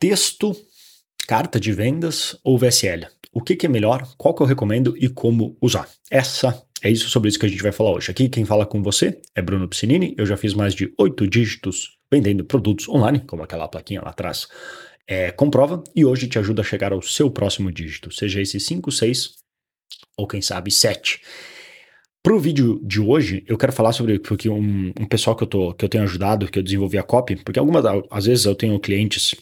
Texto, carta de vendas ou VSL? O que, que é melhor? Qual que eu recomendo e como usar? Essa é isso sobre isso que a gente vai falar hoje. Aqui quem fala com você é Bruno Piscinini. Eu já fiz mais de oito dígitos vendendo produtos online, como aquela plaquinha lá atrás é, comprova, e hoje te ajuda a chegar ao seu próximo dígito, seja esse 5, 6 ou quem sabe 7. Para o vídeo de hoje, eu quero falar sobre porque um, um pessoal que eu, tô, que eu tenho ajudado, que eu desenvolvi a copy, porque algumas às vezes eu tenho clientes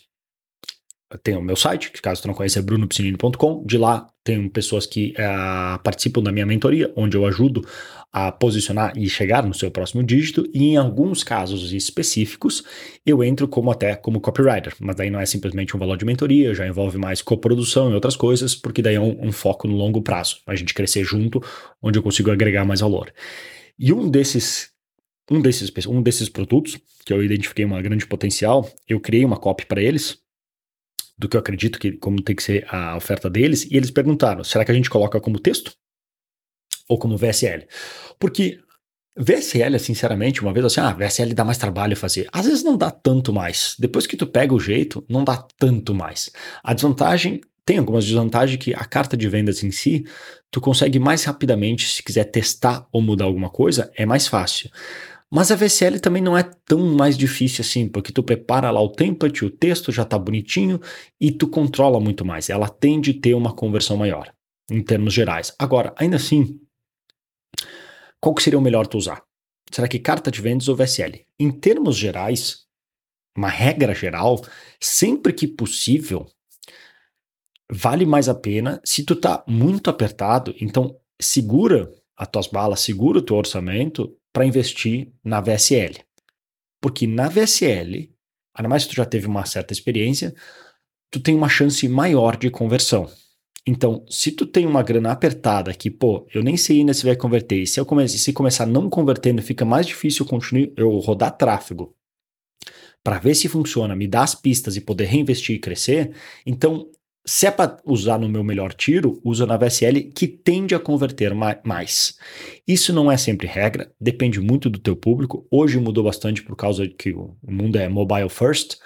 tem o meu site, que caso tu não conheça é brunopsinino.com. De lá tem pessoas que uh, participam da minha mentoria, onde eu ajudo a posicionar e chegar no seu próximo dígito. E em alguns casos específicos, eu entro como até como copywriter. Mas daí não é simplesmente um valor de mentoria, já envolve mais coprodução e outras coisas, porque daí é um, um foco no longo prazo. A gente crescer junto, onde eu consigo agregar mais valor. E um desses um desses, um desses produtos, que eu identifiquei uma grande potencial, eu criei uma copy para eles, do que eu acredito que como tem que ser a oferta deles, e eles perguntaram: será que a gente coloca como texto ou como VSL? Porque VSL, sinceramente, uma vez assim, ah, VSL dá mais trabalho fazer. Às vezes não dá tanto mais. Depois que tu pega o jeito, não dá tanto mais. A desvantagem tem algumas desvantagens que a carta de vendas em si, tu consegue mais rapidamente, se quiser testar ou mudar alguma coisa, é mais fácil. Mas a VCL também não é tão mais difícil assim, porque tu prepara lá o template, o texto já está bonitinho e tu controla muito mais. Ela tende a ter uma conversão maior, em termos gerais. Agora, ainda assim, qual que seria o melhor tu usar? Será que carta de vendas ou VSL? Em termos gerais, uma regra geral, sempre que possível, vale mais a pena se tu tá muito apertado, então segura as tuas balas, segura o teu orçamento para investir na VSL. Porque na VSL, ainda mais se tu já teve uma certa experiência, tu tem uma chance maior de conversão. Então, se tu tem uma grana apertada que, pô, eu nem sei ainda se vai converter, e se eu se começar não convertendo, fica mais difícil eu, continuar, eu rodar tráfego para ver se funciona, me dar as pistas e poder reinvestir e crescer, então se é para usar no meu melhor tiro, usa na VSL que tende a converter mais. Isso não é sempre regra, depende muito do teu público. Hoje mudou bastante por causa que o mundo é mobile first.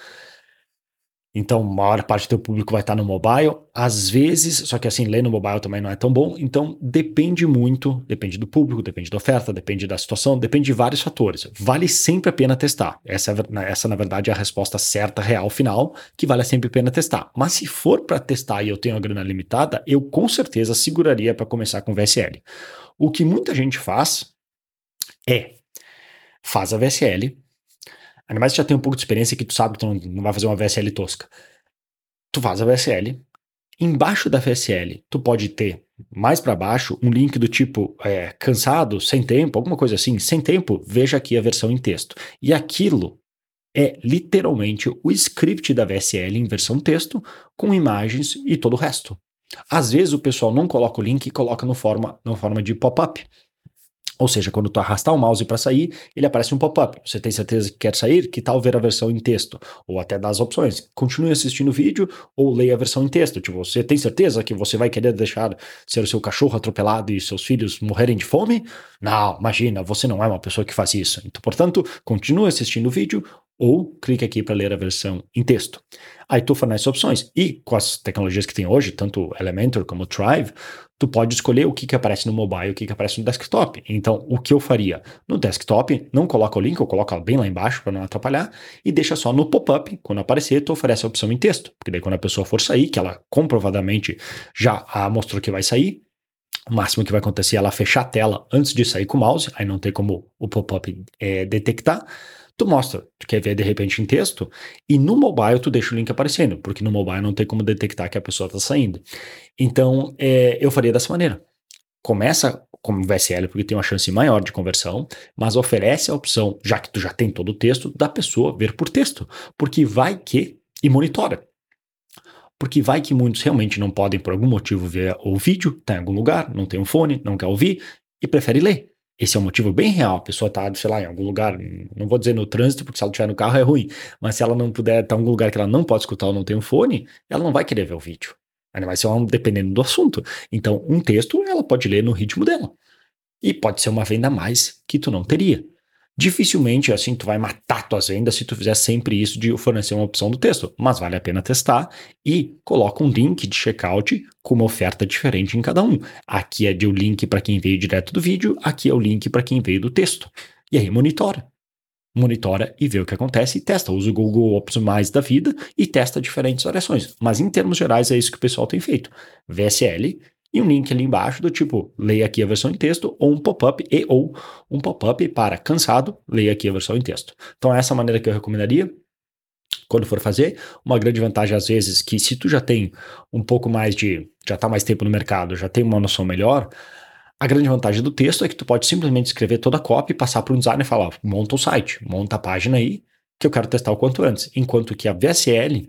Então, maior parte do público vai estar no mobile. Às vezes, só que assim, ler no mobile também não é tão bom. Então, depende muito, depende do público, depende da oferta, depende da situação, depende de vários fatores. Vale sempre a pena testar. Essa, é essa na verdade, é a resposta certa, real, final, que vale sempre a pena testar. Mas se for para testar e eu tenho a grana limitada, eu com certeza seguraria para começar com VSL. O que muita gente faz é faz a VSL, Ainda mais se já tem um pouco de experiência que tu sabe que tu não, vai fazer uma VSL tosca. Tu faz a VSL. Embaixo da VSL, tu pode ter mais para baixo um link do tipo é, cansado, sem tempo, alguma coisa assim. Sem tempo, veja aqui a versão em texto. E aquilo é literalmente o script da VSL em versão texto, com imagens e todo o resto. Às vezes o pessoal não coloca o link e coloca no forma, no forma de pop-up. Ou seja, quando tu arrastar o mouse para sair, ele aparece um pop-up. Você tem certeza que quer sair? Que tal ver a versão em texto? Ou até dar as opções. Continue assistindo o vídeo ou leia a versão em texto. Tipo, você tem certeza que você vai querer deixar ser o seu cachorro atropelado e seus filhos morrerem de fome? Não, imagina, você não é uma pessoa que faz isso. Então, portanto, continue assistindo o vídeo ou clique aqui para ler a versão em texto. Aí tu fornece opções. E com as tecnologias que tem hoje, tanto Elementor como Thrive, tu pode escolher o que, que aparece no mobile o que, que aparece no desktop. Então, o que eu faria? No desktop, não coloca o link, eu coloco bem lá embaixo para não atrapalhar, e deixa só no pop-up, quando aparecer, tu oferece a opção em texto. Porque daí quando a pessoa for sair, que ela comprovadamente já mostrou que vai sair, o máximo que vai acontecer é ela fechar a tela antes de sair com o mouse, aí não tem como o pop-up é, detectar, tu mostra, tu quer ver de repente em texto, e no mobile tu deixa o link aparecendo, porque no mobile não tem como detectar que a pessoa está saindo. Então, é, eu faria dessa maneira. Começa como VSL, porque tem uma chance maior de conversão, mas oferece a opção, já que tu já tem todo o texto, da pessoa ver por texto, porque vai que, e monitora. Porque vai que muitos realmente não podem, por algum motivo, ver o vídeo, está em algum lugar, não tem um fone, não quer ouvir, e prefere ler. Esse é um motivo bem real. A pessoa está, sei lá, em algum lugar, não vou dizer no trânsito, porque se ela estiver no carro é ruim, mas se ela não puder estar em algum lugar que ela não pode escutar ou não tem um fone, ela não vai querer ver o vídeo. Ainda mais se ela, dependendo do assunto. Então, um texto ela pode ler no ritmo dela. E pode ser uma venda a mais que tu não teria. Dificilmente assim tu vai matar tuas vendas se tu fizer sempre isso de fornecer uma opção do texto, mas vale a pena testar e coloca um link de checkout com uma oferta diferente em cada um. Aqui é o link para quem veio direto do vídeo, aqui é o link para quem veio do texto. E aí monitora. Monitora e vê o que acontece e testa. Usa o Google Ops mais da vida e testa diferentes variações. Mas em termos gerais é isso que o pessoal tem feito. VSL e um link ali embaixo do tipo, leia aqui a versão em texto, ou um pop-up e ou um pop-up para cansado, leia aqui a versão em texto. Então essa é a maneira que eu recomendaria quando for fazer. Uma grande vantagem às vezes que se tu já tem um pouco mais de, já está mais tempo no mercado, já tem uma noção melhor, a grande vantagem do texto é que tu pode simplesmente escrever toda a e passar para um designer e falar, monta o site, monta a página aí, que eu quero testar o quanto antes. Enquanto que a VSL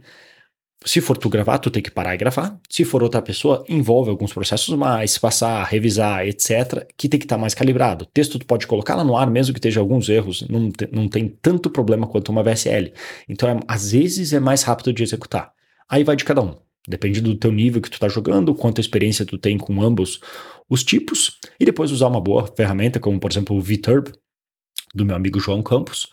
se for tu gravar, tu tem que parar e gravar. Se for outra pessoa, envolve alguns processos mais, passar, revisar, etc., que tem que estar tá mais calibrado. Texto tu pode colocar lá no ar, mesmo que esteja alguns erros, não, te, não tem tanto problema quanto uma VSL. Então, é, às vezes é mais rápido de executar. Aí vai de cada um. Depende do teu nível que tu está jogando, quanta experiência tu tem com ambos os tipos, e depois usar uma boa ferramenta, como por exemplo o VTurb, do meu amigo João Campos,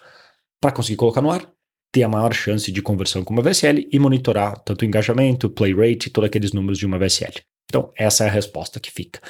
para conseguir colocar no ar ter a maior chance de conversão com uma VSL e monitorar tanto o engajamento, play rate, todos aqueles números de uma VSL. Então, essa é a resposta que fica.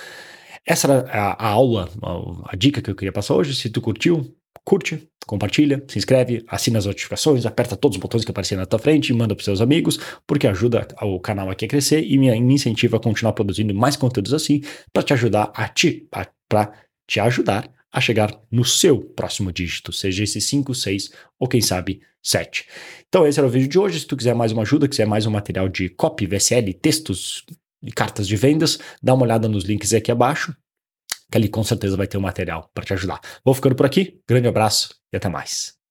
Essa era a, a aula, a, a, dica que eu queria passar hoje. Se tu curtiu, curte, compartilha, se inscreve, assina as notificações, aperta todos os botões que aparecerem na tua frente e manda para seus amigos, porque ajuda o canal aqui a crescer e me, me incentiva a continuar produzindo mais conteúdos assim para te ajudar a te, para te ajudar a chegar no seu próximo dígito, seja esse 5, 6 ou quem sabe 7. Então esse era o vídeo de hoje. Se tu quiser mais uma ajuda, quiser mais um material de copy, VSL, textos e cartas de vendas, dá uma olhada nos links aqui abaixo, que ali com certeza vai ter um material para te ajudar. Vou ficando por aqui, grande abraço e até mais.